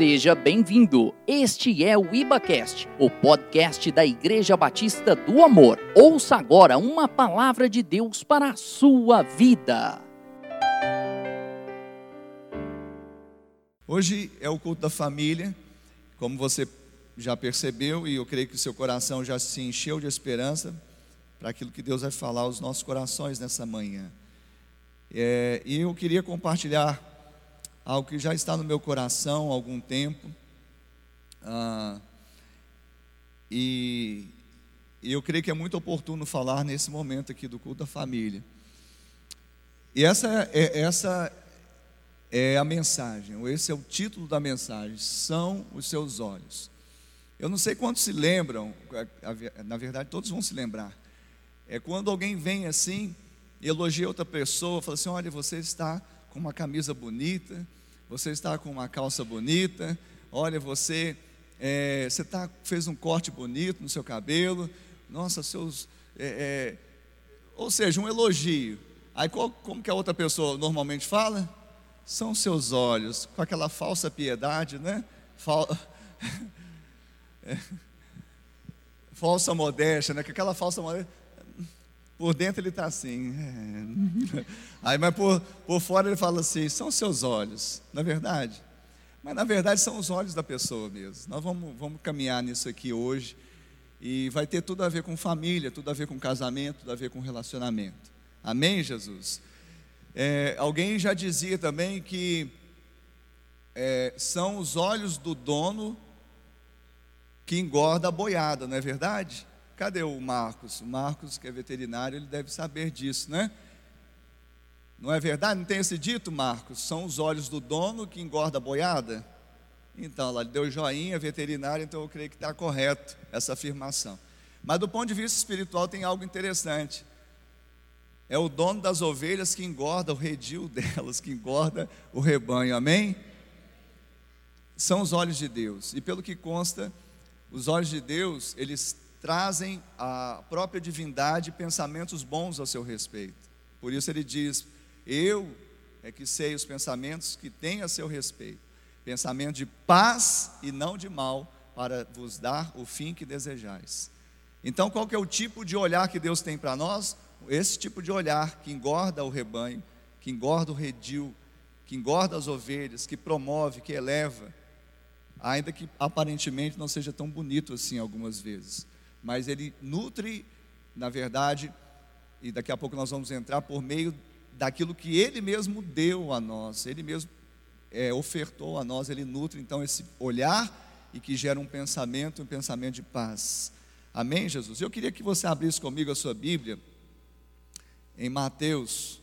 Seja bem-vindo. Este é o IbaCast, o podcast da Igreja Batista do Amor. Ouça agora uma palavra de Deus para a sua vida. Hoje é o culto da família, como você já percebeu, e eu creio que o seu coração já se encheu de esperança para aquilo que Deus vai falar aos nossos corações nessa manhã. É, e eu queria compartilhar algo que já está no meu coração há algum tempo. Ah, e, eu creio que é muito oportuno falar nesse momento aqui do culto da família. E essa é, essa é a mensagem, ou esse é o título da mensagem: são os seus olhos. Eu não sei quantos se lembram, na verdade todos vão se lembrar. É quando alguém vem assim, elogia outra pessoa, fala assim: olha, você está com uma camisa bonita, você está com uma calça bonita, olha, você, é, você tá, fez um corte bonito no seu cabelo, nossa, seus. É, é, ou seja, um elogio. Aí qual, como que a outra pessoa normalmente fala? São seus olhos, com aquela falsa piedade, né? Fal... É, falsa modéstia, né? Com aquela falsa modéstia por dentro ele está assim. É. Aí, mas por, por fora ele fala assim: são seus olhos, na é verdade. Mas na verdade são os olhos da pessoa mesmo. Nós vamos, vamos caminhar nisso aqui hoje. E vai ter tudo a ver com família, tudo a ver com casamento, tudo a ver com relacionamento. Amém, Jesus? É, alguém já dizia também que é, são os olhos do dono que engorda a boiada, não é verdade? Cadê o Marcos? O Marcos, que é veterinário, ele deve saber disso, né? Não é verdade? Não tem esse dito, Marcos? São os olhos do dono que engorda a boiada? Então, ele deu joinha, veterinário, então eu creio que está correto essa afirmação. Mas do ponto de vista espiritual tem algo interessante. É o dono das ovelhas que engorda o redil delas, que engorda o rebanho, amém? São os olhos de Deus. E pelo que consta, os olhos de Deus, eles trazem a própria divindade pensamentos bons ao seu respeito. Por isso ele diz: Eu é que sei os pensamentos que tem a seu respeito, pensamento de paz e não de mal, para vos dar o fim que desejais. Então, qual que é o tipo de olhar que Deus tem para nós? Esse tipo de olhar que engorda o rebanho, que engorda o redil, que engorda as ovelhas, que promove, que eleva, ainda que aparentemente não seja tão bonito assim algumas vezes mas ele nutre, na verdade, e daqui a pouco nós vamos entrar por meio daquilo que ele mesmo deu a nós, ele mesmo é, ofertou a nós, ele nutre então esse olhar e que gera um pensamento, um pensamento de paz. Amém, Jesus? Eu queria que você abrisse comigo a sua Bíblia em Mateus,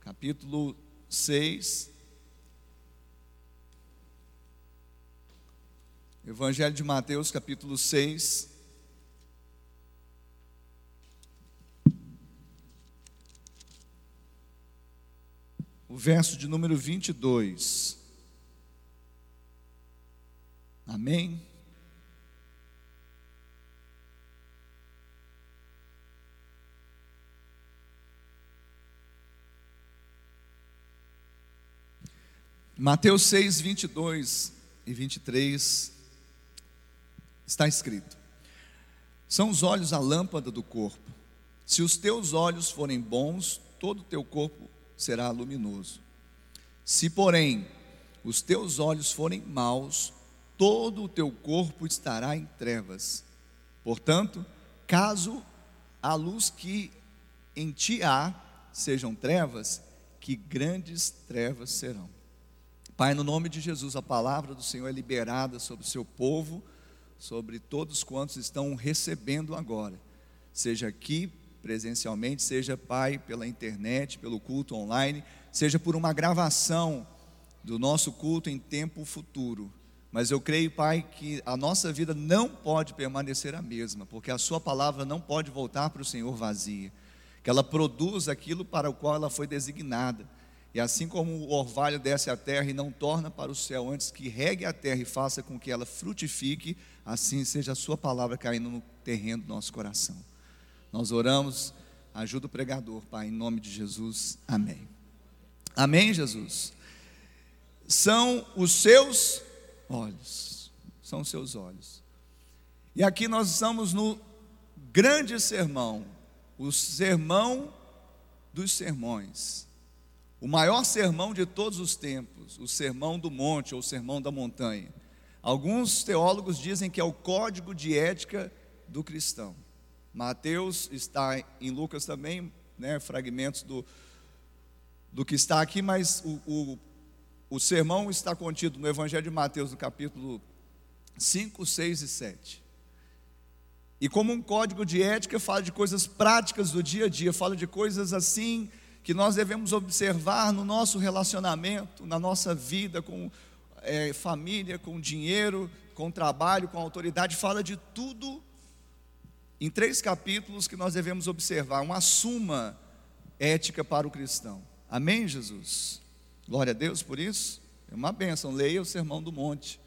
capítulo 6. Evangelho de Mateus, capítulo 6. O verso de número 22. Amém? Mateus 6, 22 e 23 está escrito: São os olhos a lâmpada do corpo. Se os teus olhos forem bons, todo o teu corpo será luminoso. Se, porém, os teus olhos forem maus, todo o teu corpo estará em trevas. Portanto, caso a luz que em ti há sejam trevas, que grandes trevas serão. Pai, no nome de Jesus, a palavra do Senhor é liberada sobre o seu povo, sobre todos quantos estão recebendo agora, seja aqui presencialmente, seja, Pai, pela internet, pelo culto online, seja por uma gravação do nosso culto em tempo futuro. Mas eu creio, Pai, que a nossa vida não pode permanecer a mesma, porque a Sua palavra não pode voltar para o Senhor vazia, que ela produz aquilo para o qual ela foi designada. E assim como o orvalho desce à terra e não torna para o céu antes que regue a terra e faça com que ela frutifique, assim seja a Sua palavra caindo no terreno do nosso coração. Nós oramos, ajuda o pregador, Pai, em nome de Jesus. Amém. Amém, Jesus. São os seus olhos. São os seus olhos. E aqui nós estamos no grande sermão, o sermão dos sermões. O maior sermão de todos os tempos, o sermão do monte ou o sermão da montanha. Alguns teólogos dizem que é o código de ética do cristão. Mateus está em Lucas também, né, fragmentos do, do que está aqui, mas o, o, o sermão está contido no Evangelho de Mateus, no capítulo 5, 6 e 7. E como um código de ética, fala de coisas práticas do dia a dia, fala de coisas assim que nós devemos observar no nosso relacionamento, na nossa vida com é, família, com dinheiro, com trabalho, com autoridade, fala de tudo em três capítulos que nós devemos observar, uma suma ética para o cristão. Amém, Jesus? Glória a Deus por isso. É uma bênção. Leia o Sermão do Monte.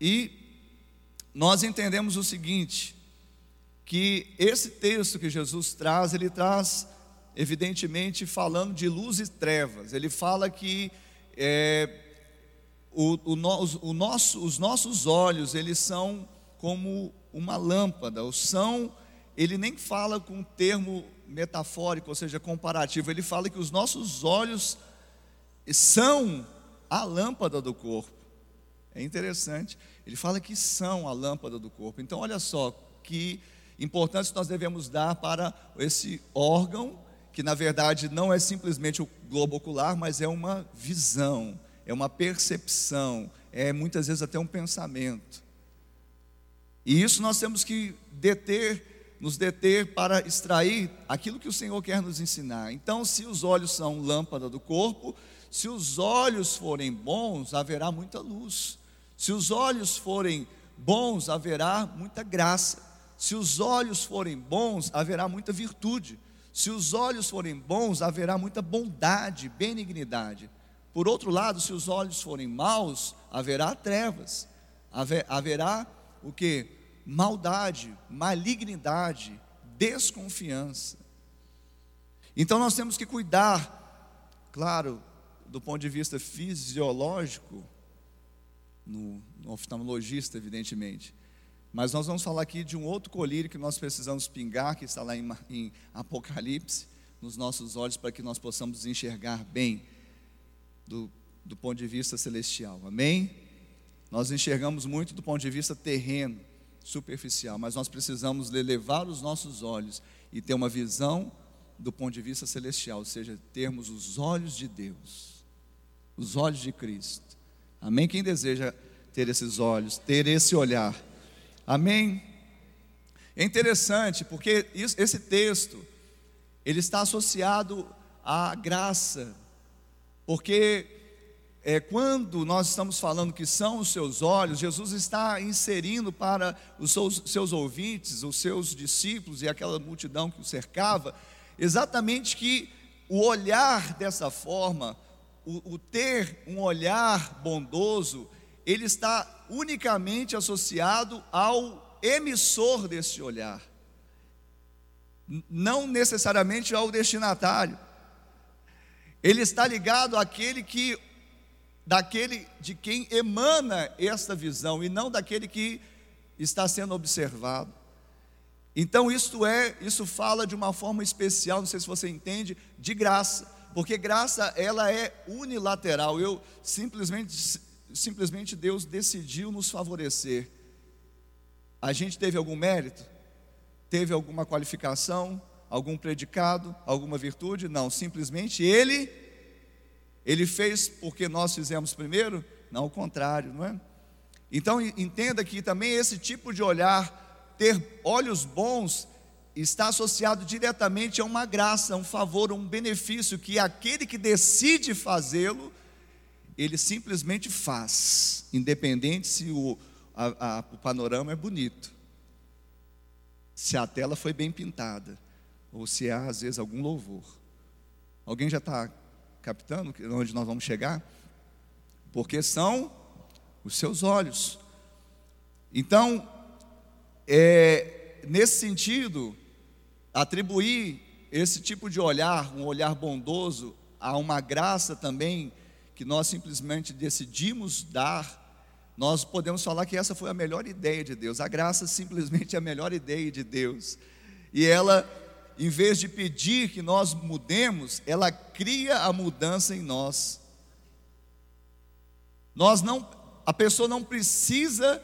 E nós entendemos o seguinte: que esse texto que Jesus traz, ele traz, evidentemente, falando de luz e trevas. Ele fala que é, o, o, o nosso, os nossos olhos, eles são como uma lâmpada, ou são, ele nem fala com um termo metafórico, ou seja, comparativo, ele fala que os nossos olhos são a lâmpada do corpo. É interessante, ele fala que são a lâmpada do corpo. Então, olha só que importância nós devemos dar para esse órgão, que na verdade não é simplesmente o globo ocular, mas é uma visão, é uma percepção, é muitas vezes até um pensamento. E isso nós temos que deter, nos deter para extrair aquilo que o Senhor quer nos ensinar. Então, se os olhos são lâmpada do corpo, se os olhos forem bons, haverá muita luz. Se os olhos forem bons, haverá muita graça. Se os olhos forem bons, haverá muita virtude. Se os olhos forem bons, haverá muita bondade, benignidade. Por outro lado, se os olhos forem maus, haverá trevas. Haverá o que? Maldade, malignidade, desconfiança. Então nós temos que cuidar, claro, do ponto de vista fisiológico, no, no oftalmologista, evidentemente. Mas nós vamos falar aqui de um outro colírio que nós precisamos pingar, que está lá em, em Apocalipse, nos nossos olhos, para que nós possamos enxergar bem do, do ponto de vista celestial. Amém? Nós enxergamos muito do ponto de vista terreno, superficial, mas nós precisamos elevar os nossos olhos e ter uma visão do ponto de vista celestial, ou seja, termos os olhos de Deus, os olhos de Cristo. Amém? Quem deseja ter esses olhos, ter esse olhar? Amém? É interessante porque esse texto ele está associado à graça, porque é, quando nós estamos falando que são os seus olhos, Jesus está inserindo para os seus, seus ouvintes, os seus discípulos e aquela multidão que o cercava, exatamente que o olhar dessa forma o, o ter um olhar bondoso, ele está unicamente associado ao emissor desse olhar, não necessariamente ao destinatário. Ele está ligado àquele que daquele de quem emana esta visão e não daquele que está sendo observado. Então isto é, isso fala de uma forma especial, não sei se você entende, de graça porque graça ela é unilateral. Eu simplesmente simplesmente Deus decidiu nos favorecer. A gente teve algum mérito? Teve alguma qualificação? Algum predicado? Alguma virtude? Não, simplesmente ele ele fez porque nós fizemos primeiro? Não, o contrário, não é? Então entenda que também esse tipo de olhar, ter olhos bons, está associado diretamente a uma graça, um favor, um benefício que aquele que decide fazê-lo, ele simplesmente faz, independente se o, a, a, o panorama é bonito, se a tela foi bem pintada, ou se há às vezes algum louvor. Alguém já está captando onde nós vamos chegar? Porque são os seus olhos. Então, é, nesse sentido, atribuir esse tipo de olhar, um olhar bondoso, a uma graça também que nós simplesmente decidimos dar, nós podemos falar que essa foi a melhor ideia de Deus. A graça simplesmente é a melhor ideia de Deus. E ela, em vez de pedir que nós mudemos, ela cria a mudança em nós. Nós não, a pessoa não precisa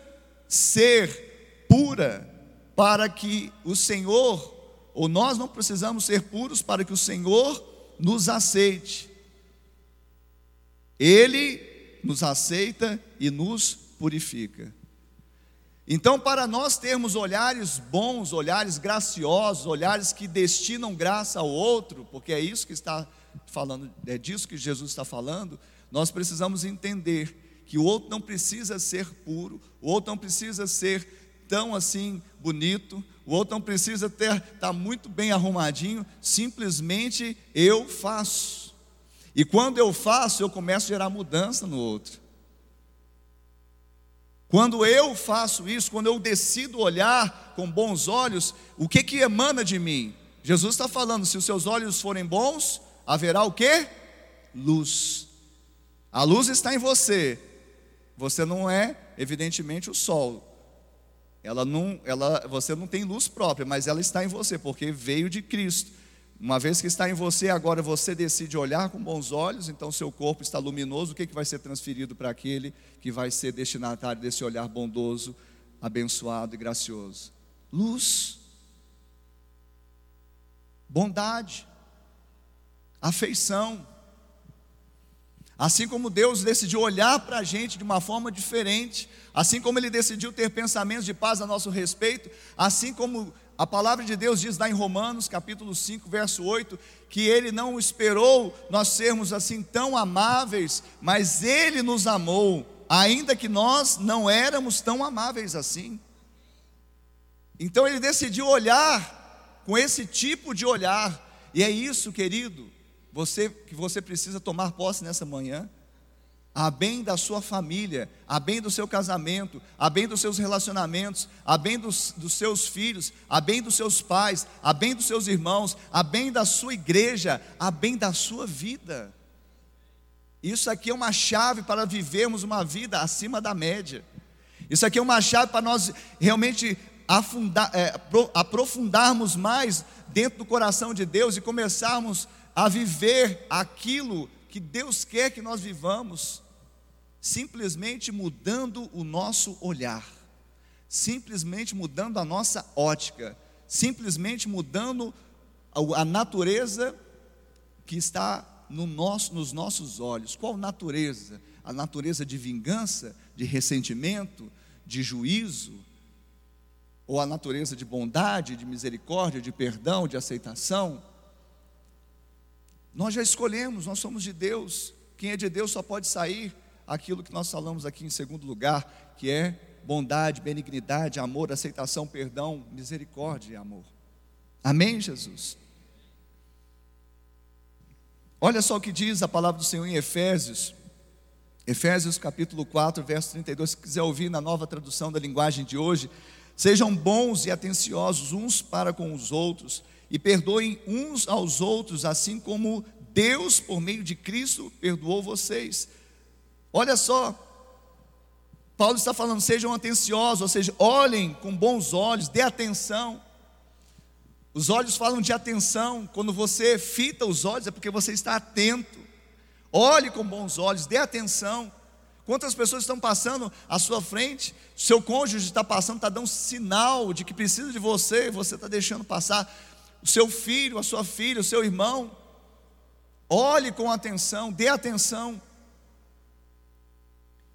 ser pura para que o Senhor, ou nós não precisamos ser puros para que o Senhor nos aceite. Ele nos aceita e nos purifica. Então, para nós termos olhares bons, olhares graciosos, olhares que destinam graça ao outro, porque é isso que está falando, é disso que Jesus está falando, nós precisamos entender que o outro não precisa ser puro, o outro não precisa ser tão assim bonito, o outro não precisa ter estar tá muito bem arrumadinho, simplesmente eu faço. E quando eu faço, eu começo a gerar mudança no outro. Quando eu faço isso, quando eu decido olhar com bons olhos, o que que emana de mim? Jesus está falando: se os seus olhos forem bons, haverá o que? Luz. A luz está em você. Você não é, evidentemente, o sol. Ela não, ela, você não tem luz própria, mas ela está em você, porque veio de Cristo. Uma vez que está em você, agora você decide olhar com bons olhos, então seu corpo está luminoso, o que, que vai ser transferido para aquele que vai ser destinatário desse olhar bondoso, abençoado e gracioso? Luz, bondade, afeição. Assim como Deus decidiu olhar para a gente de uma forma diferente, assim como Ele decidiu ter pensamentos de paz a nosso respeito, assim como a palavra de Deus diz lá em Romanos, capítulo 5, verso 8, que ele não esperou nós sermos assim tão amáveis, mas ele nos amou, ainda que nós não éramos tão amáveis assim. Então ele decidiu olhar com esse tipo de olhar, e é isso, querido, você que você precisa tomar posse nessa manhã a bem da sua família, a bem do seu casamento, a bem dos seus relacionamentos, a bem dos, dos, seus filhos, a bem dos seus pais, a bem dos seus irmãos, a bem da sua igreja, a bem da sua vida. Isso aqui é uma chave para vivermos uma vida acima da média. Isso aqui é uma chave para nós realmente afundar, é, aprofundarmos mais dentro do coração de Deus e começarmos a viver aquilo que Deus quer que nós vivamos simplesmente mudando o nosso olhar, simplesmente mudando a nossa ótica, simplesmente mudando a natureza que está no nosso, nos nossos olhos. Qual natureza? A natureza de vingança, de ressentimento, de juízo? Ou a natureza de bondade, de misericórdia, de perdão, de aceitação? Nós já escolhemos, nós somos de Deus. Quem é de Deus só pode sair aquilo que nós falamos aqui em segundo lugar, que é bondade, benignidade, amor, aceitação, perdão, misericórdia e amor. Amém, Jesus? Olha só o que diz a palavra do Senhor em Efésios, Efésios capítulo 4, verso 32. Se quiser ouvir na nova tradução da linguagem de hoje, sejam bons e atenciosos uns para com os outros, e perdoem uns aos outros, assim como Deus, por meio de Cristo, perdoou vocês. Olha só, Paulo está falando, sejam atenciosos, ou seja, olhem com bons olhos, dê atenção. Os olhos falam de atenção, quando você fita os olhos é porque você está atento. Olhe com bons olhos, dê atenção. Quantas pessoas estão passando à sua frente, seu cônjuge está passando, está dando sinal de que precisa de você, você está deixando passar. O seu filho, a sua filha, o seu irmão. Olhe com atenção, dê atenção.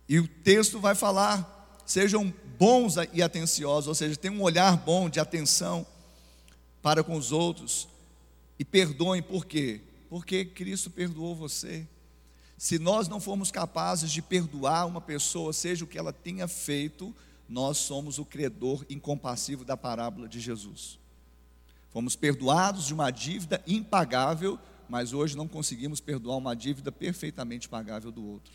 E o texto vai falar: sejam bons e atenciosos, ou seja, tenham um olhar bom de atenção para com os outros e perdoem, por quê? Porque Cristo perdoou você. Se nós não formos capazes de perdoar uma pessoa, seja o que ela tenha feito, nós somos o credor incompassivo da parábola de Jesus. Fomos perdoados de uma dívida impagável, mas hoje não conseguimos perdoar uma dívida perfeitamente pagável do outro.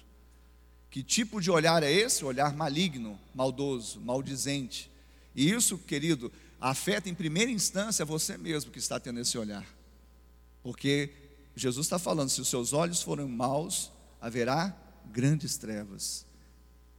Que tipo de olhar é esse? Olhar maligno, maldoso, maldizente. E isso, querido, afeta em primeira instância você mesmo que está tendo esse olhar. Porque Jesus está falando: se os seus olhos forem maus, haverá grandes trevas.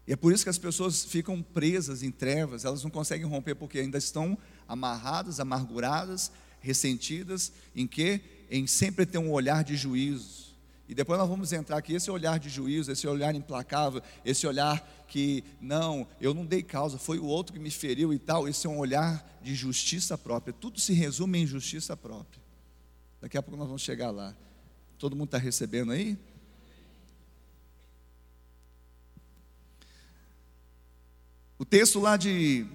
E é por isso que as pessoas ficam presas em trevas, elas não conseguem romper porque ainda estão amarradas, amarguradas, ressentidas, em que? Em sempre ter um olhar de juízo. E depois nós vamos entrar aqui, esse olhar de juízo, esse olhar implacável, esse olhar que, não, eu não dei causa, foi o outro que me feriu e tal, esse é um olhar de justiça própria. Tudo se resume em justiça própria. Daqui a pouco nós vamos chegar lá. Todo mundo está recebendo aí? O texto lá de,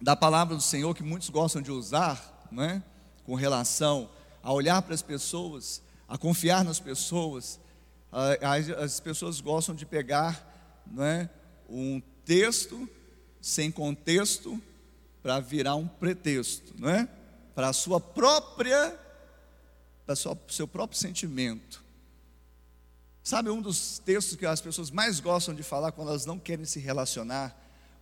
da palavra do Senhor, que muitos gostam de usar, não é? com relação a olhar para as pessoas, a confiar nas pessoas. As, as pessoas gostam de pegar não é, um texto sem contexto para virar um pretexto, não é? Para a sua própria, para o seu próprio sentimento. Sabe um dos textos que as pessoas mais gostam de falar quando elas não querem se relacionar,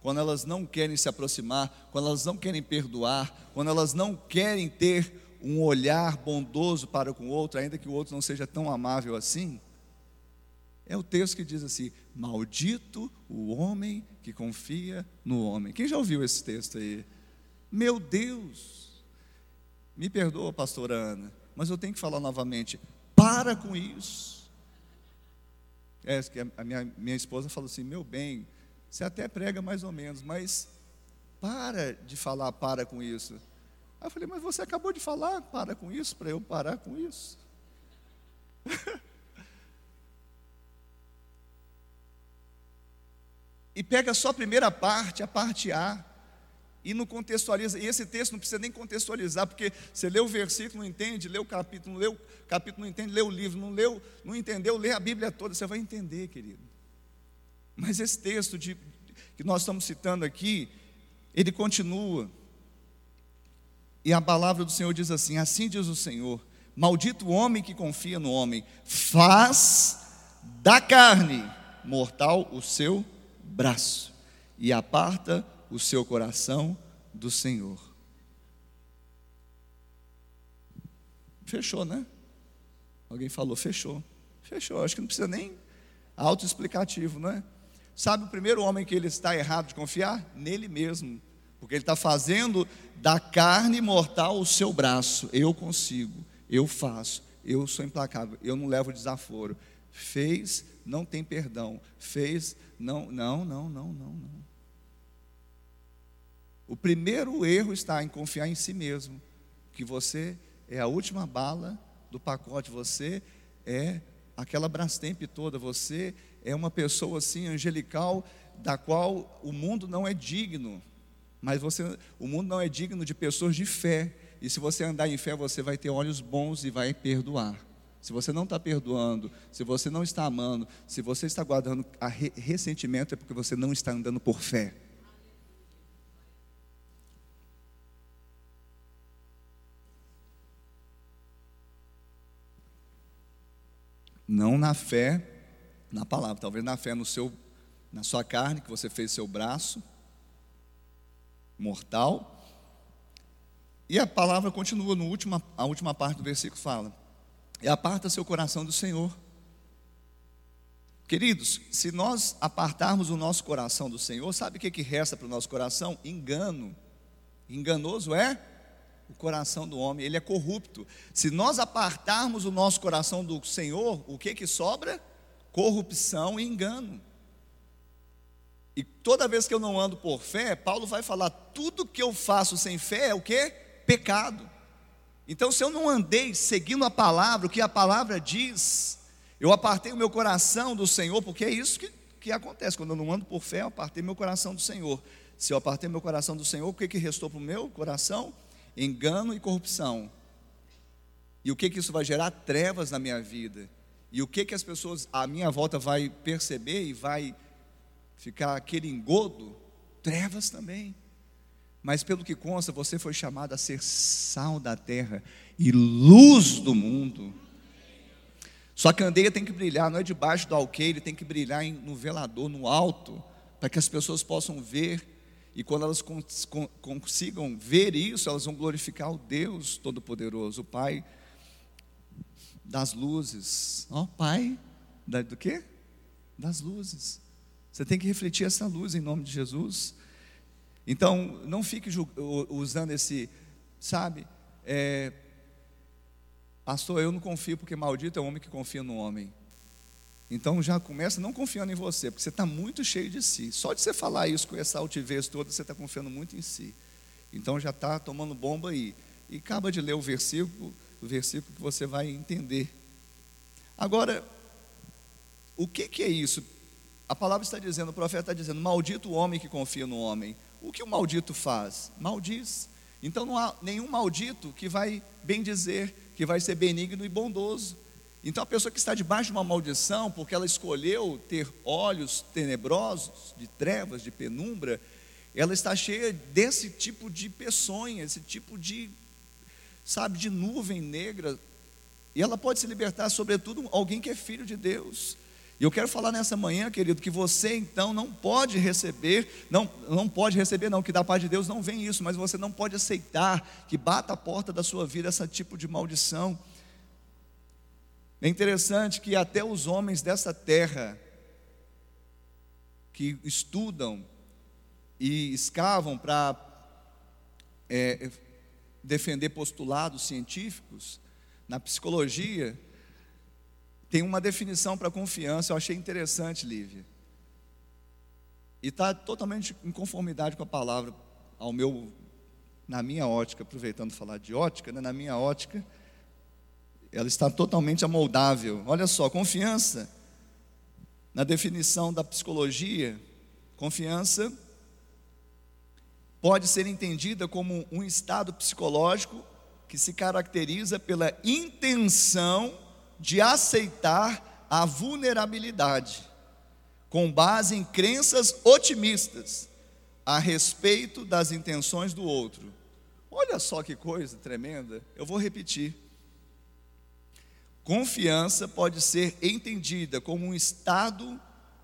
quando elas não querem se aproximar, quando elas não querem perdoar, quando elas não querem ter um olhar bondoso para com o outro, ainda que o outro não seja tão amável assim? É o texto que diz assim: Maldito o homem que confia no homem. Quem já ouviu esse texto aí? Meu Deus! Me perdoa, pastora Ana, mas eu tenho que falar novamente: para com isso. É, a minha, minha esposa falou assim: meu bem, você até prega mais ou menos, mas para de falar para com isso. Aí eu falei, mas você acabou de falar, para com isso, para eu parar com isso. e pega só a primeira parte, a parte A, e não contextualiza. E esse texto não precisa nem contextualizar, porque você lê o versículo, não entende, lê o capítulo, não lê o capítulo, não entende, lê o livro, não leu, não entendeu, lê a Bíblia toda, você vai entender, querido. Mas esse texto de, que nós estamos citando aqui, ele continua. E a palavra do Senhor diz assim: Assim diz o Senhor: Maldito o homem que confia no homem, faz da carne mortal o seu braço e aparta o seu coração do Senhor. Fechou, né? Alguém falou, fechou. Fechou. Acho que não precisa nem autoexplicativo, não é? Sabe o primeiro homem que ele está errado de confiar? Nele mesmo. Porque ele está fazendo da carne mortal o seu braço. Eu consigo, eu faço, eu sou implacável, eu não levo desaforo. Fez, não tem perdão. Fez, não, não, não, não, não, não. O primeiro erro está em confiar em si mesmo, que você é a última bala do pacote, você é aquela Brastemp toda, você é uma pessoa assim angelical da qual o mundo não é digno. Mas você, o mundo não é digno de pessoas de fé. E se você andar em fé, você vai ter olhos bons e vai perdoar. Se você não está perdoando, se você não está amando, se você está guardando ressentimento, é porque você não está andando por fé. Não na fé, na palavra, talvez na fé no seu, na sua carne, que você fez seu braço, mortal. E a palavra continua, no última, a última parte do versículo fala: E aparta seu coração do Senhor. Queridos, se nós apartarmos o nosso coração do Senhor, sabe o que, que resta para o nosso coração? Engano. Enganoso é o coração do homem, ele é corrupto. Se nós apartarmos o nosso coração do Senhor, o que que sobra? Corrupção e engano. E toda vez que eu não ando por fé, Paulo vai falar: tudo que eu faço sem fé é o que? Pecado. Então, se eu não andei seguindo a palavra, o que a palavra diz, eu apartei o meu coração do Senhor, porque é isso que, que acontece. Quando eu não ando por fé, eu apartei meu coração do Senhor. Se eu apartei meu coração do Senhor, o que, que restou para o meu coração? Engano e corrupção. E o que, que isso vai gerar? Trevas na minha vida. E o que, que as pessoas à minha volta vai perceber e vai ficar aquele engodo, trevas também. Mas pelo que consta, você foi chamado a ser sal da terra e luz do mundo. Sua candeia tem que brilhar, não é debaixo do alqueire, tem que brilhar no velador, no alto, para que as pessoas possam ver. E quando elas consigam ver isso, elas vão glorificar o Deus Todo-Poderoso, o Pai das luzes. Ó, oh, Pai da, do quê? Das luzes. Você tem que refletir essa luz em nome de Jesus. Então, não fique usando esse, sabe, é, pastor, eu não confio porque maldito é o homem que confia no homem. Então já começa não confiando em você, porque você está muito cheio de si. Só de você falar isso com essa altivez toda, você está confiando muito em si. Então já está tomando bomba aí. E acaba de ler o versículo, versículo que você vai entender. Agora, o que, que é isso? A palavra está dizendo, o profeta está dizendo, maldito o homem que confia no homem. O que o maldito faz? Maldiz. Então não há nenhum maldito que vai bem dizer, que vai ser benigno e bondoso. Então a pessoa que está debaixo de uma maldição, porque ela escolheu ter olhos tenebrosos, de trevas, de penumbra, ela está cheia desse tipo de peçonha, esse tipo de, sabe, de nuvem negra. E ela pode se libertar, sobretudo, alguém que é filho de Deus. E eu quero falar nessa manhã, querido, que você então não pode receber, não, não pode receber, não, que da parte de Deus não vem isso, mas você não pode aceitar que bata a porta da sua vida esse tipo de maldição. É interessante que até os homens dessa terra, que estudam e escavam para é, defender postulados científicos, na psicologia, tem uma definição para confiança, eu achei interessante, Lívia. E está totalmente em conformidade com a palavra, ao meu, na minha ótica, aproveitando falar de ótica, né, na minha ótica, ela está totalmente amoldável. Olha só, confiança, na definição da psicologia, confiança pode ser entendida como um estado psicológico que se caracteriza pela intenção de aceitar a vulnerabilidade, com base em crenças otimistas a respeito das intenções do outro. Olha só que coisa tremenda, eu vou repetir. Confiança pode ser entendida como um estado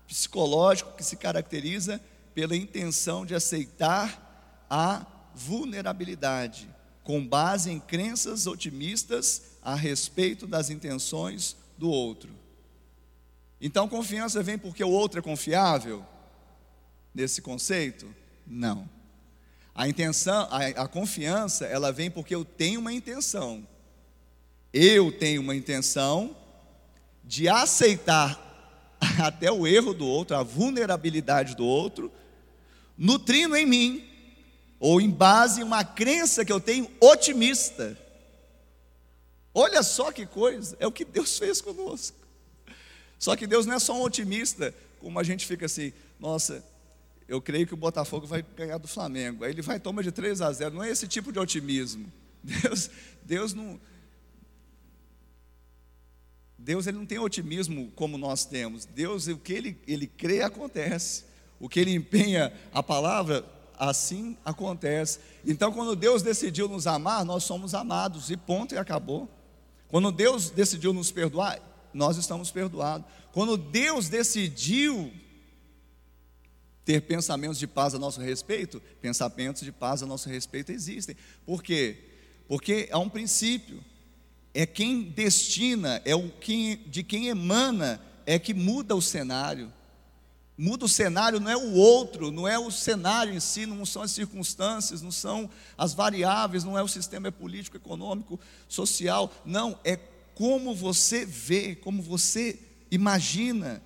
psicológico que se caracteriza pela intenção de aceitar a vulnerabilidade, com base em crenças otimistas a respeito das intenções do outro. Então, confiança vem porque o outro é confiável? Nesse conceito? Não. A intenção, a, a confiança, ela vem porque eu tenho uma intenção eu tenho uma intenção de aceitar até o erro do outro, a vulnerabilidade do outro, nutrindo em mim, ou em base em uma crença que eu tenho otimista. Olha só que coisa, é o que Deus fez conosco. Só que Deus não é só um otimista, como a gente fica assim, nossa, eu creio que o Botafogo vai ganhar do Flamengo. Aí ele vai tomar de 3 a 0. Não é esse tipo de otimismo. Deus, Deus não, Deus ele não tem otimismo como nós temos. Deus, o que ele, ele crê acontece. O que ele empenha a palavra, assim acontece. Então, quando Deus decidiu nos amar, nós somos amados, e ponto, e acabou. Quando Deus decidiu nos perdoar, nós estamos perdoados. Quando Deus decidiu ter pensamentos de paz a nosso respeito, pensamentos de paz a nosso respeito existem. Por quê? Porque há um princípio é quem destina, é o quem, de quem emana, é que muda o cenário. Muda o cenário, não é o outro, não é o cenário em si, não são as circunstâncias, não são as variáveis, não é o sistema político, econômico, social, não, é como você vê, como você imagina.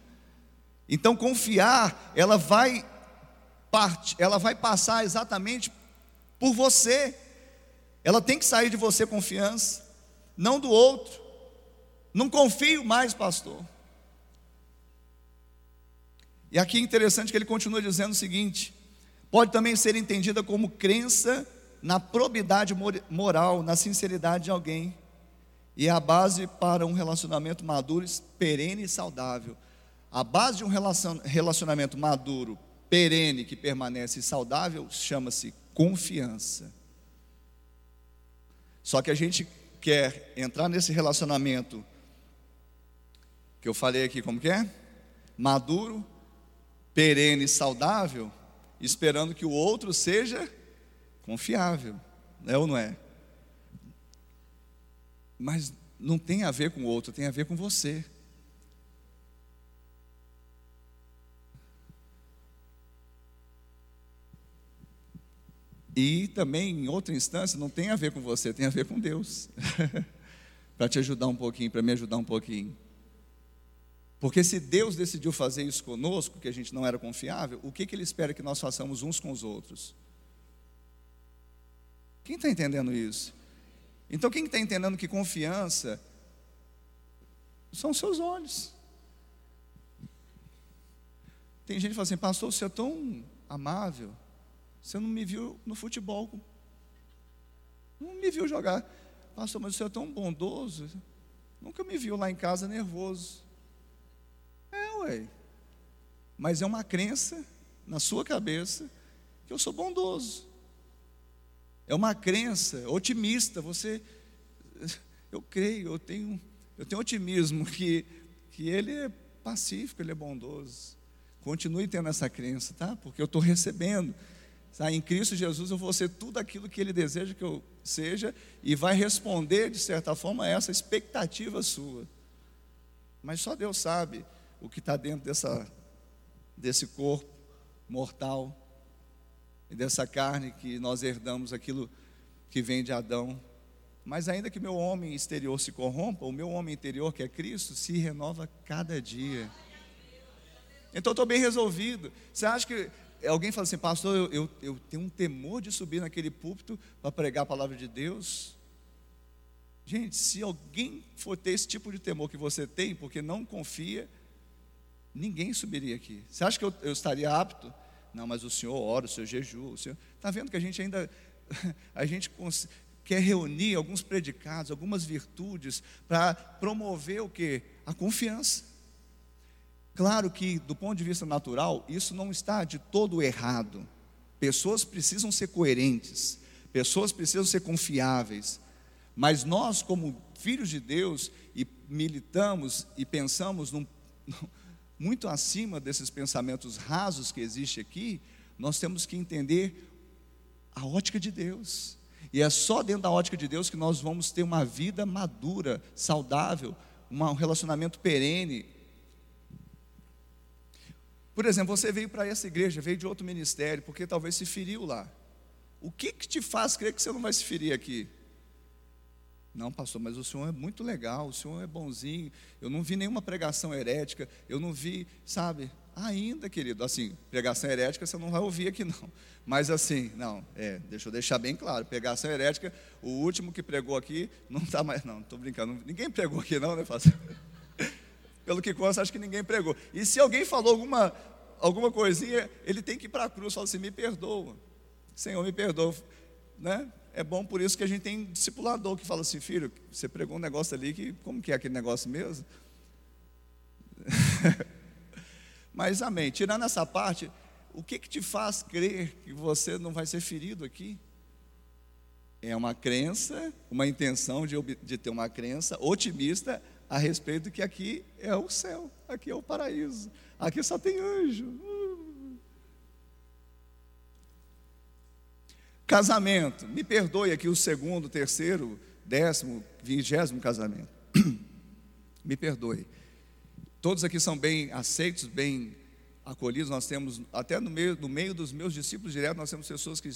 Então confiar, ela vai parte, ela vai passar exatamente por você. Ela tem que sair de você confiança não do outro. Não confio mais, pastor. E aqui é interessante que ele continua dizendo o seguinte: pode também ser entendida como crença na probidade moral, na sinceridade de alguém, e é a base para um relacionamento maduro, perene e saudável. A base de um relacionamento maduro, perene, que permanece saudável, chama-se confiança. Só que a gente quer entrar nesse relacionamento que eu falei aqui, como que é? Maduro, perene e saudável, esperando que o outro seja confiável, é ou não é? Mas não tem a ver com o outro, tem a ver com você. E também, em outra instância, não tem a ver com você, tem a ver com Deus. para te ajudar um pouquinho, para me ajudar um pouquinho. Porque se Deus decidiu fazer isso conosco, que a gente não era confiável, o que, que Ele espera que nós façamos uns com os outros? Quem está entendendo isso? Então, quem está entendendo que confiança são seus olhos? Tem gente que fala assim, pastor, você é tão amável, você não me viu no futebol, não me viu jogar. Pastor, mas você é tão bondoso, nunca me viu lá em casa nervoso. Ué. Mas é uma crença na sua cabeça que eu sou bondoso. É uma crença otimista. Você, eu creio, eu tenho, eu tenho otimismo que, que ele é pacífico, ele é bondoso. Continue tendo essa crença, tá? Porque eu estou recebendo. Tá? Em Cristo Jesus eu vou ser tudo aquilo que Ele deseja que eu seja e vai responder, de certa forma, a essa expectativa sua. Mas só Deus sabe o que está dentro dessa, desse corpo mortal e dessa carne que nós herdamos, aquilo que vem de Adão. Mas ainda que meu homem exterior se corrompa, o meu homem interior, que é Cristo, se renova cada dia. Então estou bem resolvido. Você acha que alguém fala assim, pastor, eu, eu, eu tenho um temor de subir naquele púlpito para pregar a palavra de Deus? Gente, se alguém for ter esse tipo de temor que você tem, porque não confia, ninguém subiria aqui. Você acha que eu, eu estaria apto? Não, mas o senhor ora, o senhor jejua, o senhor. Está vendo que a gente ainda. A gente quer reunir alguns predicados, algumas virtudes, para promover o que? A confiança. Claro que, do ponto de vista natural, isso não está de todo errado. Pessoas precisam ser coerentes, pessoas precisam ser confiáveis. Mas nós, como filhos de Deus, e militamos e pensamos num, muito acima desses pensamentos rasos que existe aqui, nós temos que entender a ótica de Deus. E é só dentro da ótica de Deus que nós vamos ter uma vida madura, saudável, um relacionamento perene, por exemplo, você veio para essa igreja, veio de outro ministério, porque talvez se feriu lá. O que, que te faz crer que você não vai se ferir aqui? Não, pastor, mas o senhor é muito legal, o senhor é bonzinho. Eu não vi nenhuma pregação herética, eu não vi, sabe? Ainda, querido, assim, pregação herética você não vai ouvir aqui, não. Mas assim, não, é, deixa eu deixar bem claro: pregação herética, o último que pregou aqui não está mais, não, estou brincando. Ninguém pregou aqui, não, né, pastor? Pelo que consta, acho que ninguém pregou. E se alguém falou alguma, alguma coisinha, ele tem que ir para a cruz, fala assim: me perdoa, Senhor, me perdoa. Né? É bom por isso que a gente tem discipulador que fala assim: filho, você pregou um negócio ali que, como que é aquele negócio mesmo? Mas amém, tirando essa parte, o que, que te faz crer que você não vai ser ferido aqui? É uma crença, uma intenção de, de ter uma crença otimista a respeito que aqui é o céu, aqui é o paraíso, aqui só tem anjo. Casamento, me perdoe aqui o segundo, terceiro, décimo, vigésimo casamento. me perdoe. Todos aqui são bem aceitos, bem acolhidos. Nós temos, até no meio, no meio dos meus discípulos diretos, nós temos pessoas que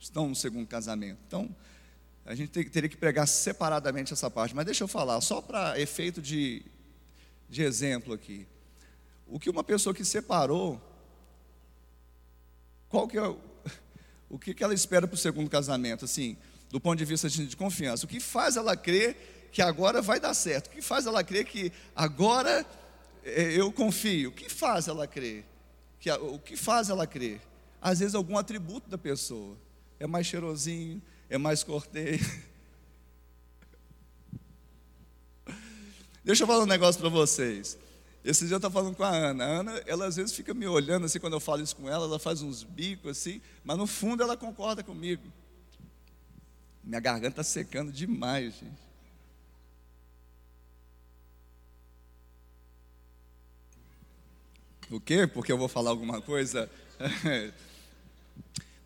estão no segundo casamento. Então, a gente teria que pregar separadamente essa parte, mas deixa eu falar, só para efeito de, de exemplo aqui. O que uma pessoa que separou, qual que é o, que, que ela espera para o segundo casamento, assim, do ponto de vista de, de confiança? O que faz ela crer que agora vai dar certo? O que faz ela crer que agora é, eu confio? O que faz ela crer? Que, o que faz ela crer? Às vezes algum atributo da pessoa. É mais cheirosinho, é mais cortês. Deixa eu falar um negócio para vocês. Esse dia eu estava falando com a Ana. A Ana, ela às vezes fica me olhando assim, quando eu falo isso com ela, ela faz uns bicos assim, mas no fundo ela concorda comigo. Minha garganta está secando demais, gente. O quê? Porque eu vou falar alguma coisa?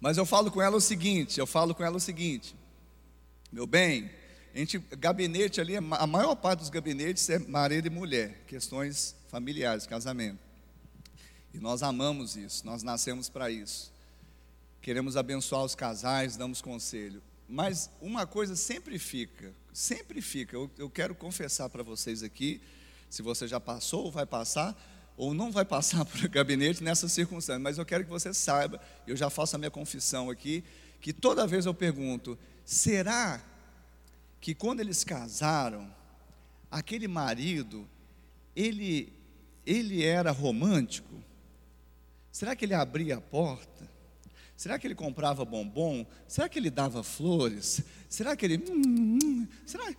Mas eu falo com ela o seguinte, eu falo com ela o seguinte, meu bem, a gente, gabinete ali, a maior parte dos gabinetes é marido e mulher, questões familiares, casamento. E nós amamos isso, nós nascemos para isso. queremos abençoar os casais, damos conselho. Mas uma coisa sempre fica, sempre fica. Eu, eu quero confessar para vocês aqui, se você já passou ou vai passar, ou não vai passar por o gabinete nessa circunstância, mas eu quero que você saiba, eu já faço a minha confissão aqui, que toda vez eu pergunto: será que quando eles casaram, aquele marido, ele, ele era romântico? Será que ele abria a porta? Será que ele comprava bombom? Será que ele dava flores? Será que ele. Hum, hum, será?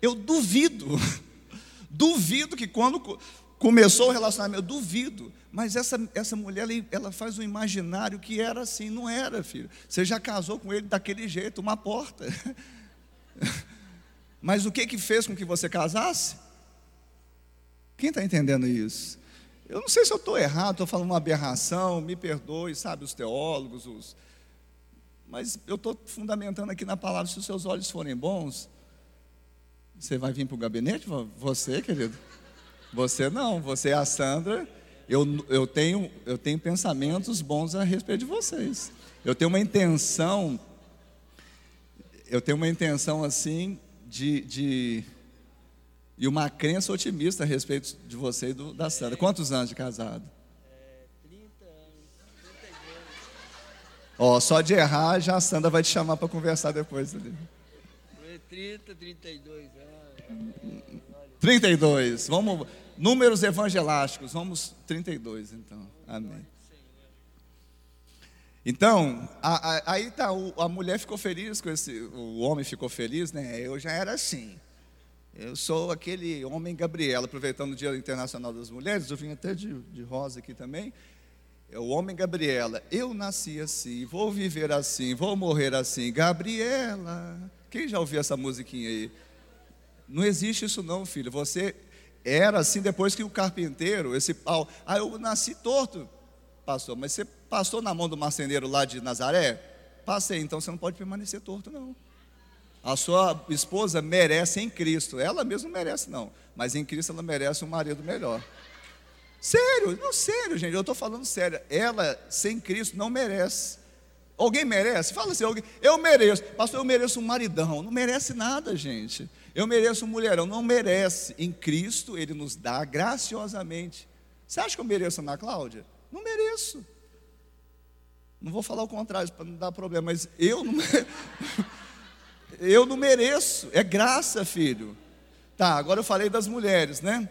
Eu duvido. Duvido que quando começou o relacionamento, eu duvido. Mas essa, essa mulher, ela faz um imaginário que era assim. Não era, filho. Você já casou com ele daquele jeito, uma porta. Mas o que que fez com que você casasse? Quem está entendendo isso? Eu não sei se eu estou errado, estou falando uma aberração, me perdoe, sabe, os teólogos, os... mas eu estou fundamentando aqui na palavra, se os seus olhos forem bons, você vai vir para o gabinete? Você, querido? Você não, você é a Sandra. Eu, eu, tenho, eu tenho pensamentos bons a respeito de vocês. Eu tenho uma intenção, eu tenho uma intenção assim de, de e uma crença otimista a respeito de você e do, da Sandra. Quantos anos de casado? É, 30 anos, 32. Ó, só de errar, já a Sandra vai te chamar para conversar depois. 30, 32 anos. 32. Vamos, números evangelásticos. Vamos 32, então. Amém. Então, a, a, aí tá, a mulher ficou feliz com esse, o homem ficou feliz, né? Eu já era assim. Eu sou aquele homem Gabriela, aproveitando o Dia Internacional das Mulheres, eu vim até de, de rosa aqui também. É o homem Gabriela. Eu nasci assim, vou viver assim, vou morrer assim. Gabriela. Quem já ouviu essa musiquinha aí? Não existe isso não, filho. Você era assim depois que o carpinteiro, esse pau. Ah, eu nasci torto, pastor, mas você passou na mão do marceneiro lá de Nazaré? Passei, então você não pode permanecer torto, não. A sua esposa merece em Cristo. Ela mesma não merece, não. Mas em Cristo ela merece um marido melhor. Sério, não sério, gente. Eu estou falando sério. Ela, sem Cristo, não merece. Alguém merece? Fala assim, alguém. Eu mereço. Pastor, eu mereço um maridão. Não merece nada, gente. Eu mereço um mulherão. Não merece. Em Cristo, Ele nos dá graciosamente. Você acha que eu mereço Ana Cláudia? Não mereço. Não vou falar o contrário para não dar problema, mas eu não mereço. Eu não mereço, é graça, filho. Tá, agora eu falei das mulheres, né?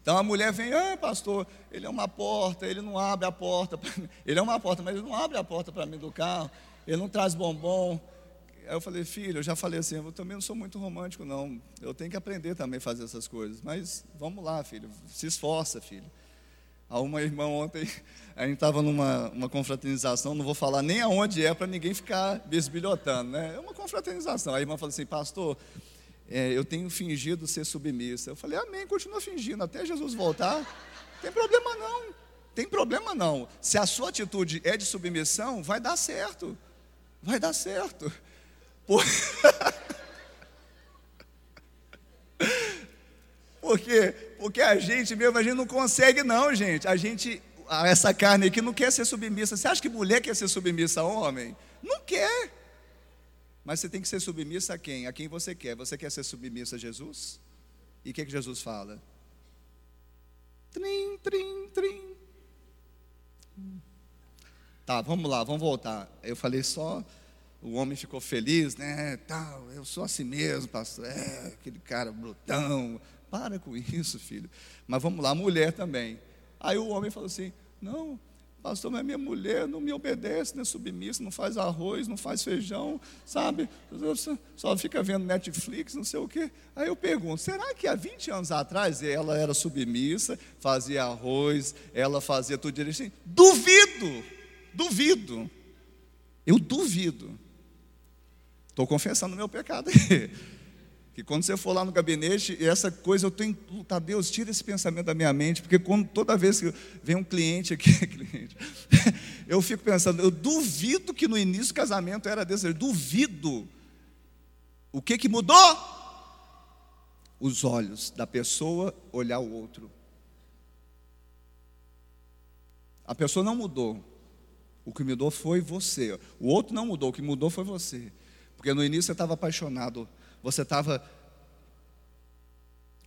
Então a mulher vem, ah, pastor, ele é uma porta, ele não abre a porta, ele é uma porta, mas ele não abre a porta para mim do carro, ele não traz bombom. Aí eu falei, filho, eu já falei assim, eu também não sou muito romântico, não. Eu tenho que aprender também a fazer essas coisas. Mas vamos lá, filho, se esforça, filho. A uma irmã ontem, a gente estava numa uma confraternização, não vou falar nem aonde é para ninguém ficar bisbilhotando, né? É uma confraternização. A irmã falou assim, pastor, é, eu tenho fingido ser submissa. Eu falei, amém, continua fingindo até Jesus voltar. Tem problema não, tem problema não. Se a sua atitude é de submissão, vai dar certo, vai dar certo. Por... Por quê? Porque a gente mesmo, a gente não consegue não, gente. A gente, essa carne aqui não quer ser submissa. Você acha que mulher quer ser submissa a homem? Não quer. Mas você tem que ser submissa a quem? A quem você quer. Você quer ser submissa a Jesus? E o que, que Jesus fala? Trim, trim, trim. Tá, vamos lá, vamos voltar. Eu falei só, o homem ficou feliz, né? Tal, eu sou assim mesmo, pastor. É, aquele cara brutão, para com isso, filho. Mas vamos lá, mulher também. Aí o homem falou assim: Não, pastor, mas minha mulher não me obedece, não é submissa, não faz arroz, não faz feijão, sabe? Só fica vendo Netflix, não sei o quê. Aí eu pergunto: será que há 20 anos atrás ela era submissa, fazia arroz, ela fazia tudo direitinho? Duvido, duvido. Eu duvido. Estou confessando meu pecado. Que quando você for lá no gabinete, essa coisa eu tenho lutar, Deus, tira esse pensamento da minha mente, porque quando, toda vez que vem um cliente aqui, cliente, eu fico pensando, eu duvido que no início do casamento era desse, eu duvido. O que que mudou? Os olhos da pessoa olhar o outro. A pessoa não mudou. O que mudou foi você. O outro não mudou, o que mudou foi você. Porque no início você estava apaixonado, você estava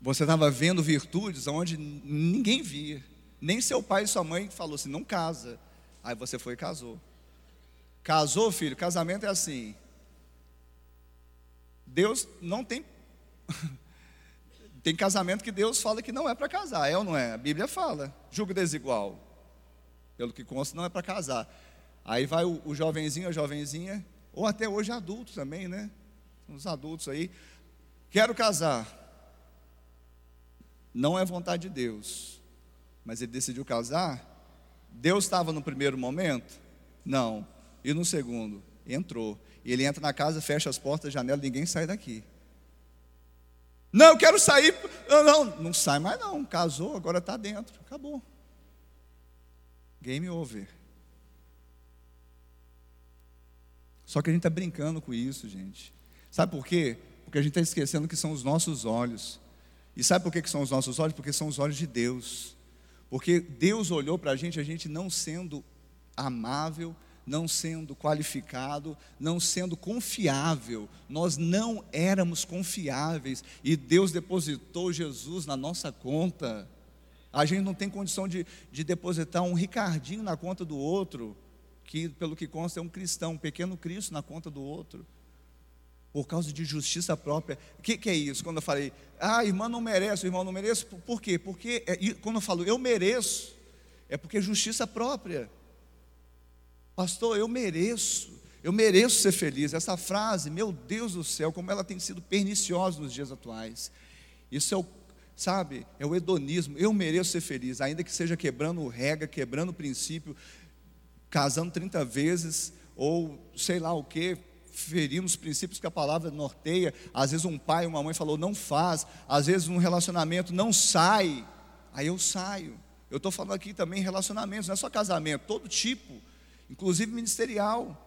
você estava vendo virtudes onde ninguém via. Nem seu pai e sua mãe falou assim: "Não casa". Aí você foi e casou. Casou, filho? Casamento é assim. Deus não tem tem casamento que Deus fala que não é para casar, é ou não é? A Bíblia fala, julgo desigual. Pelo que consta, não é para casar. Aí vai o, o jovenzinho, a jovenzinha, ou até hoje adulto também, né? Os adultos aí. Quero casar. Não é vontade de Deus, mas ele decidiu casar. Deus estava no primeiro momento? Não. E no segundo? Entrou. E ele entra na casa, fecha as portas, janela, ninguém sai daqui. Não, eu quero sair. Não, não, não sai mais não. Casou, agora está dentro. Acabou. Game over. Só que a gente está brincando com isso, gente. Sabe por quê? Porque a gente está esquecendo que são os nossos olhos. E sabe por que, que são os nossos olhos? Porque são os olhos de Deus. Porque Deus olhou para a gente, a gente não sendo amável, não sendo qualificado, não sendo confiável. Nós não éramos confiáveis e Deus depositou Jesus na nossa conta. A gente não tem condição de, de depositar um Ricardinho na conta do outro, que pelo que consta é um cristão, um pequeno Cristo na conta do outro, por causa de justiça própria. O que, que, é isso? Quando eu falei, ah, irmã não merece, irmão não merece, por quê? Porque é, quando eu falo eu mereço, é porque é justiça própria. Pastor, eu mereço, eu mereço ser feliz. Essa frase, meu Deus do céu, como ela tem sido perniciosa nos dias atuais. Isso é o, sabe, é o hedonismo. Eu mereço ser feliz, ainda que seja quebrando regra, quebrando o princípio, casando 30 vezes, ou sei lá o que, ferindo os princípios que a palavra norteia. Às vezes um pai, uma mãe falou, não faz. Às vezes um relacionamento não sai. Aí eu saio. Eu estou falando aqui também relacionamentos, não é só casamento, todo tipo inclusive ministerial.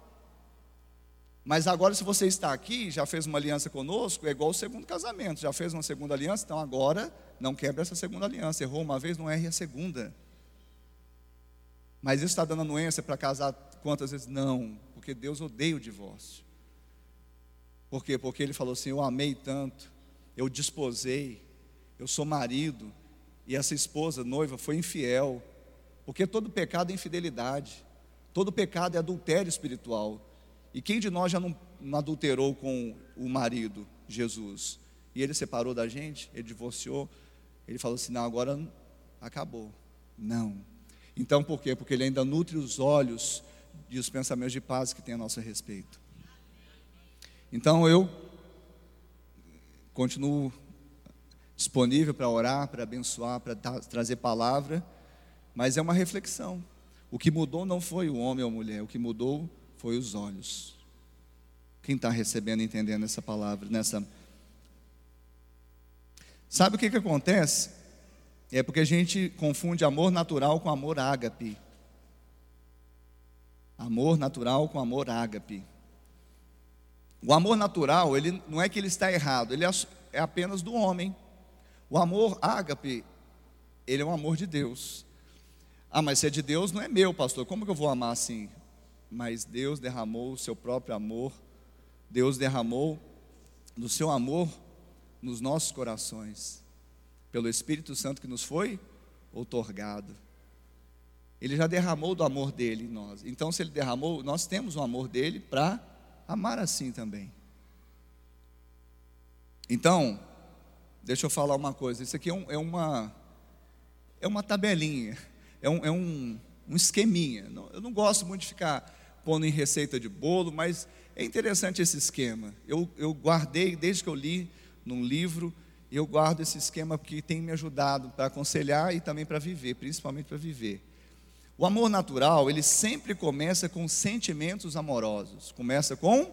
Mas agora, se você está aqui, já fez uma aliança conosco, é igual o segundo casamento, já fez uma segunda aliança, então agora não quebra essa segunda aliança. Errou uma vez, não erre a segunda. Mas isso está dando anuência para casar quantas vezes? Não, porque Deus odeia o divórcio. Por quê? Porque Ele falou assim: Eu amei tanto, eu desposei, eu sou marido, e essa esposa, noiva, foi infiel. Porque todo pecado é infidelidade. Todo pecado é adultério espiritual. E quem de nós já não, não adulterou com o marido, Jesus? E ele separou da gente, ele divorciou. Ele falou assim: não, agora acabou. Não. Então por quê? Porque ele ainda nutre os olhos e os pensamentos de paz que tem a nosso respeito. Então eu continuo disponível para orar, para abençoar, para trazer palavra, mas é uma reflexão. O que mudou não foi o homem ou a mulher, o que mudou foi os olhos. Quem está recebendo, entendendo essa palavra, nessa. Sabe o que, que acontece? É porque a gente confunde amor natural com amor ágape. Amor natural com amor ágape. O amor natural, ele não é que ele está errado, ele é, é apenas do homem. O amor ágape, ele é um amor de Deus. Ah, mas se é de Deus, não é meu, pastor. Como que eu vou amar assim? Mas Deus derramou o seu próprio amor, Deus derramou do seu amor nos nossos corações, pelo Espírito Santo que nos foi outorgado. Ele já derramou do amor dele em nós. Então, se ele derramou, nós temos o amor dele para amar assim também. Então, deixa eu falar uma coisa. Isso aqui é, um, é uma é uma tabelinha é um, é um, um esqueminha. Eu não gosto muito de ficar pondo em receita de bolo, mas é interessante esse esquema. Eu, eu guardei, desde que eu li num livro, eu guardo esse esquema porque tem me ajudado para aconselhar e também para viver, principalmente para viver. O amor natural, ele sempre começa com sentimentos amorosos. Começa com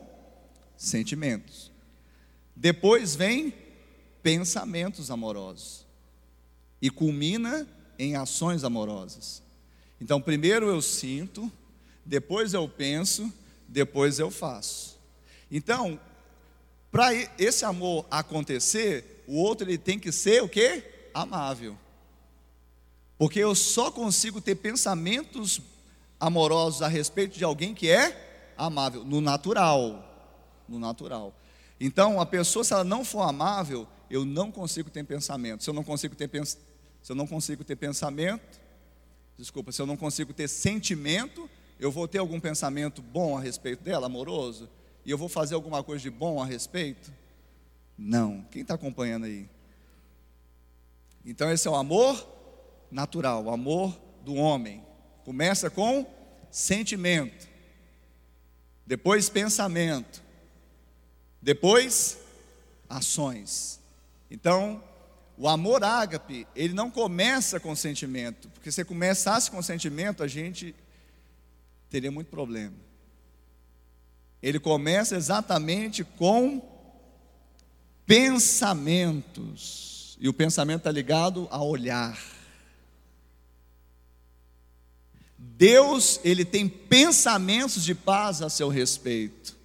sentimentos. Depois vem pensamentos amorosos. E culmina em ações amorosas. Então, primeiro eu sinto, depois eu penso, depois eu faço. Então, para esse amor acontecer, o outro ele tem que ser o quê? Amável. Porque eu só consigo ter pensamentos amorosos a respeito de alguém que é amável, no natural. No natural. Então, a pessoa, se ela não for amável, eu não consigo ter pensamento. Se eu não consigo ter, pens... se eu não consigo ter pensamento, desculpa, se eu não consigo ter sentimento, eu vou ter algum pensamento bom a respeito dela, amoroso? E eu vou fazer alguma coisa de bom a respeito? Não. Quem está acompanhando aí? Então, esse é o amor natural, o amor do homem. Começa com sentimento, depois pensamento, depois ações. Então, o amor ágape, ele não começa com sentimento, porque se começasse com sentimento, a gente teria muito problema. Ele começa exatamente com pensamentos, e o pensamento está ligado a olhar. Deus, ele tem pensamentos de paz a seu respeito.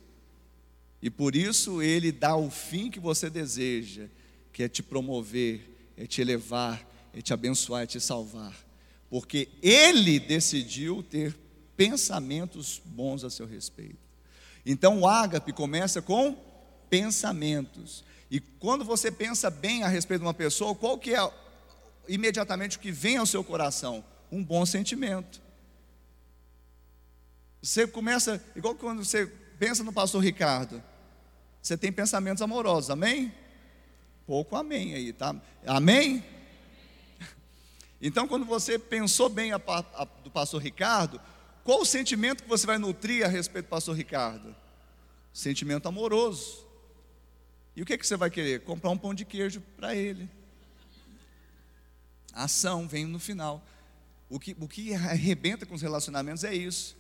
E por isso ele dá o fim que você deseja, que é te promover, é te elevar, é te abençoar, é te salvar. Porque ele decidiu ter pensamentos bons a seu respeito. Então o ágape começa com pensamentos. E quando você pensa bem a respeito de uma pessoa, qual que é imediatamente o que vem ao seu coração? Um bom sentimento. Você começa, igual quando você pensa no pastor Ricardo, você tem pensamentos amorosos, amém? Pouco amém aí, tá? Amém? Então, quando você pensou bem a, a, do pastor Ricardo, qual o sentimento que você vai nutrir a respeito do pastor Ricardo? Sentimento amoroso. E o que, que você vai querer? Comprar um pão de queijo para ele. A ação vem no final. O que, o que arrebenta com os relacionamentos é isso.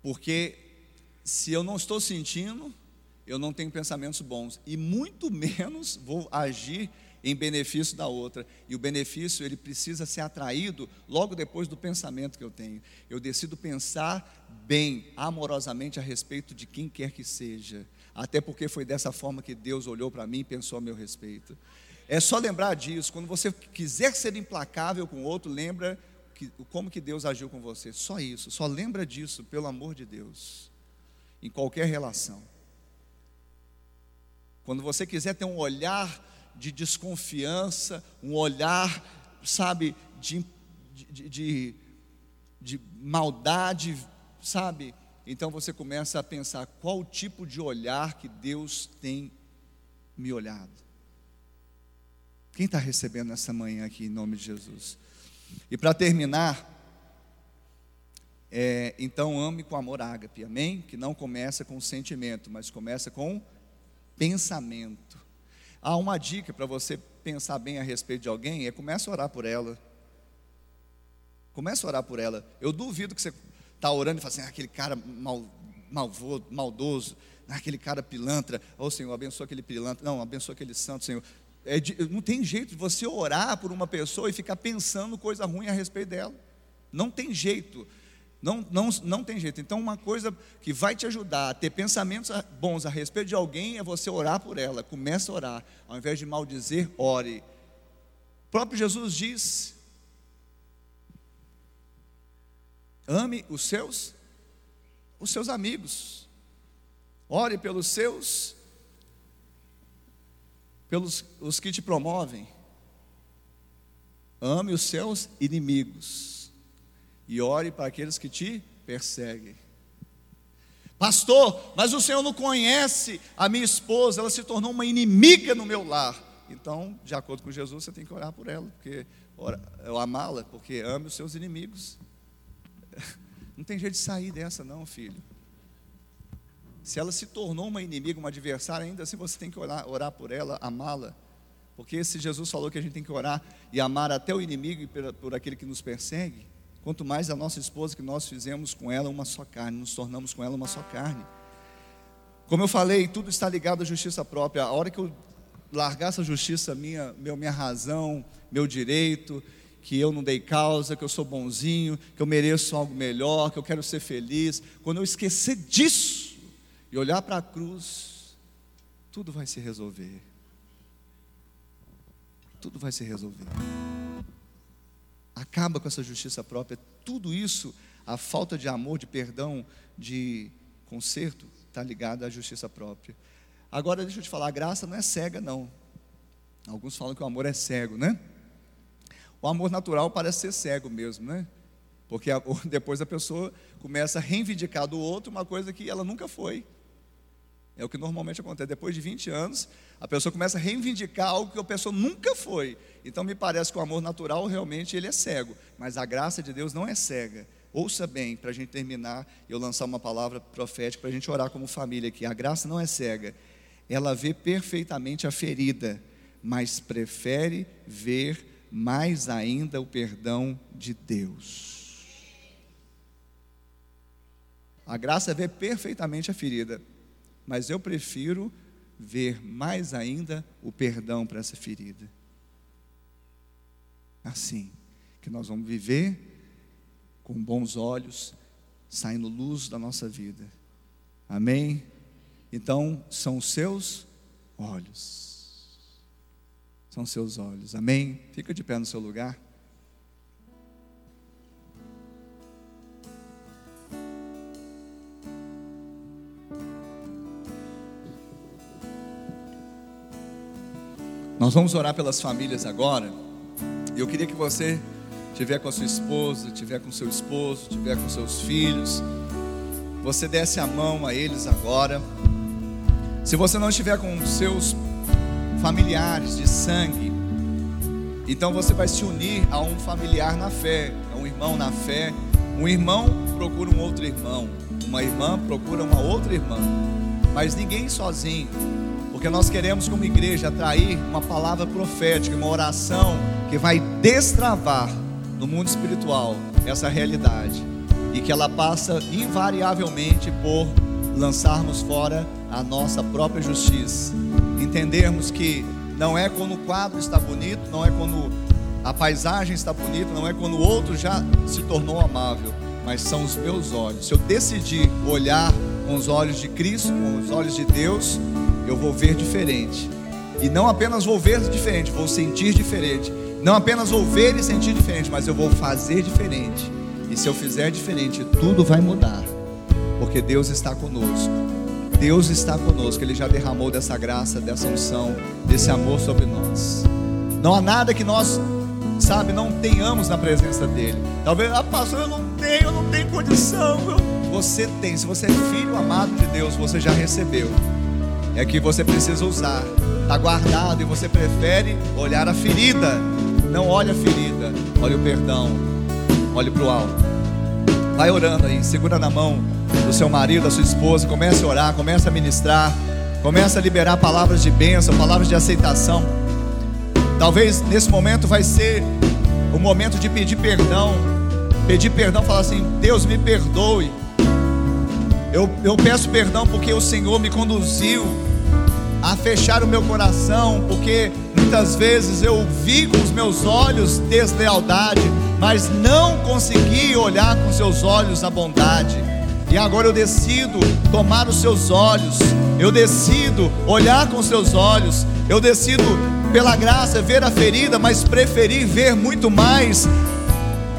Porque se eu não estou sentindo, eu não tenho pensamentos bons e muito menos vou agir em benefício da outra. E o benefício ele precisa ser atraído logo depois do pensamento que eu tenho. Eu decido pensar bem, amorosamente a respeito de quem quer que seja, até porque foi dessa forma que Deus olhou para mim e pensou a meu respeito. É só lembrar disso. Quando você quiser ser implacável com outro, lembra que, como que Deus agiu com você. Só isso, só lembra disso, pelo amor de Deus. Em qualquer relação. Quando você quiser ter um olhar de desconfiança, um olhar, sabe, de, de, de, de maldade, sabe? Então você começa a pensar qual tipo de olhar que Deus tem me olhado. Quem está recebendo essa manhã aqui em nome de Jesus? E para terminar, é, então ame com amor ágape, amém? Que não começa com sentimento, mas começa com pensamento. Há uma dica para você pensar bem a respeito de alguém, é comece a orar por ela. Comece a orar por ela. Eu duvido que você está orando e fala assim, ah, aquele cara mal, malvo, maldoso, ah, aquele cara pilantra, ô oh, Senhor, abençoa aquele pilantra, não, abençoa aquele santo, Senhor. É de, não tem jeito de você orar por uma pessoa e ficar pensando coisa ruim a respeito dela. Não tem jeito. Não, não, não tem jeito. Então, uma coisa que vai te ajudar a ter pensamentos bons a respeito de alguém é você orar por ela. Comece a orar. Ao invés de maldizer, ore. O próprio Jesus diz: ame os seus, os seus amigos. Ore pelos seus pelos os que te promovem. Ame os seus inimigos e ore para aqueles que te perseguem. Pastor, mas o Senhor não conhece a minha esposa, ela se tornou uma inimiga no meu lar. Então, de acordo com Jesus, você tem que orar por ela, porque eu amá-la, porque ame os seus inimigos. Não tem jeito de sair dessa, não, filho. Se ela se tornou uma inimiga, uma adversária, ainda assim você tem que orar, orar por ela, amá-la. Porque se Jesus falou que a gente tem que orar e amar até o inimigo e por, por aquele que nos persegue, quanto mais a nossa esposa que nós fizemos com ela uma só carne, nos tornamos com ela uma só carne. Como eu falei, tudo está ligado à justiça própria. A hora que eu largar essa justiça minha, meu, minha razão, meu direito, que eu não dei causa, que eu sou bonzinho, que eu mereço algo melhor, que eu quero ser feliz, quando eu esquecer disso, e olhar para a cruz, tudo vai se resolver. Tudo vai se resolver. acaba com essa justiça própria. Tudo isso, a falta de amor, de perdão, de conserto, está ligada à justiça própria. Agora, deixa eu te falar, a graça não é cega, não. Alguns falam que o amor é cego, né? O amor natural parece ser cego mesmo, né? Porque depois a pessoa começa a reivindicar do outro uma coisa que ela nunca foi. É o que normalmente acontece. Depois de 20 anos, a pessoa começa a reivindicar algo que a pessoa nunca foi. Então me parece que o amor natural realmente ele é cego, mas a graça de Deus não é cega. Ouça bem, para a gente terminar, eu lançar uma palavra profética para a gente orar como família aqui. A graça não é cega, ela vê perfeitamente a ferida, mas prefere ver mais ainda o perdão de Deus. A graça vê perfeitamente a ferida, mas eu prefiro ver mais ainda o perdão para essa ferida. Assim que nós vamos viver com bons olhos, saindo luz da nossa vida. Amém? Então, são os seus olhos. São seus olhos. Amém? Fica de pé no seu lugar. Nós vamos orar pelas famílias agora. Eu queria que você tiver com a sua esposa, tiver com seu esposo, tiver com seus filhos, você desse a mão a eles agora. Se você não estiver com seus familiares de sangue, então você vai se unir a um familiar na fé, a um irmão na fé. Um irmão procura um outro irmão, uma irmã procura uma outra irmã, mas ninguém sozinho, porque nós queremos, como igreja, atrair uma palavra profética, uma oração que vai destravar no mundo espiritual essa realidade. E que ela passa invariavelmente por lançarmos fora a nossa própria justiça, entendermos que não é quando o quadro está bonito, não é quando a paisagem está bonita, não é quando o outro já se tornou amável, mas são os meus olhos. Se eu decidir olhar com os olhos de Cristo, com os olhos de Deus, eu vou ver diferente. E não apenas vou ver diferente, vou sentir diferente. Não apenas vou ver e sentir diferente, mas eu vou fazer diferente. E se eu fizer diferente, tudo vai mudar. Porque Deus está conosco. Deus está conosco. Ele já derramou dessa graça, dessa unção, desse amor sobre nós. Não há nada que nós, sabe, não tenhamos na presença dEle. Talvez, ah, pastor, eu não tenho, eu não tenho condição. Eu... Você tem. Se você é filho amado de Deus, você já recebeu. É que você precisa usar. Está guardado e você prefere olhar a ferida não olha a ferida, olha o perdão, olhe para o alto. Vai orando aí, segura na mão do seu marido, da sua esposa, comece a orar, comece a ministrar, comece a liberar palavras de bênção, palavras de aceitação. Talvez nesse momento vai ser o momento de pedir perdão. Pedir perdão, falar assim: Deus me perdoe. Eu, eu peço perdão porque o Senhor me conduziu a fechar o meu coração, porque muitas vezes eu vi com os meus olhos deslealdade, mas não consegui olhar com seus olhos a bondade. E agora eu decido tomar os seus olhos, eu decido olhar com seus olhos, eu decido, pela graça, ver a ferida, mas preferir ver muito mais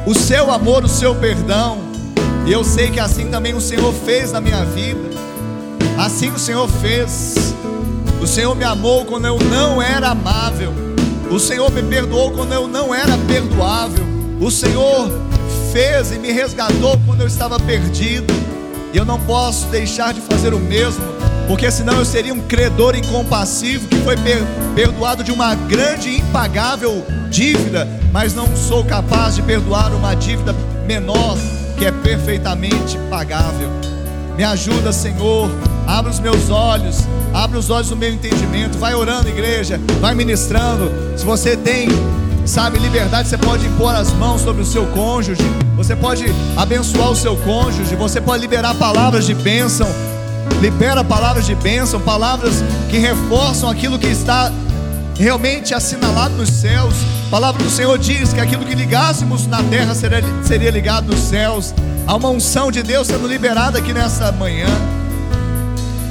o seu amor, o seu perdão. E eu sei que assim também o Senhor fez na minha vida, assim o Senhor fez. O Senhor me amou quando eu não era amável. O Senhor me perdoou quando eu não era perdoável. O Senhor fez e me resgatou quando eu estava perdido. E eu não posso deixar de fazer o mesmo, porque senão eu seria um credor incompassivo que foi perdoado de uma grande e impagável dívida, mas não sou capaz de perdoar uma dívida menor que é perfeitamente pagável. Me ajuda, Senhor, Abra os meus olhos, abra os olhos do meu entendimento. Vai orando, igreja, vai ministrando. Se você tem, sabe, liberdade, você pode impor as mãos sobre o seu cônjuge. Você pode abençoar o seu cônjuge. Você pode liberar palavras de bênção. Libera palavras de bênção, palavras que reforçam aquilo que está realmente assinalado nos céus. A palavra do Senhor diz que aquilo que ligássemos na terra seria, seria ligado nos céus. Há uma unção de Deus sendo liberada aqui nessa manhã.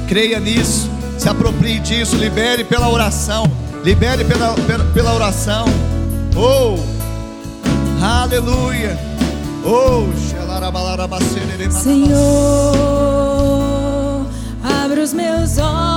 Creia nisso, se aproprie disso, libere pela oração, libere pela, pela, pela oração. Oh, aleluia. Oh, Senhor, abre os meus olhos.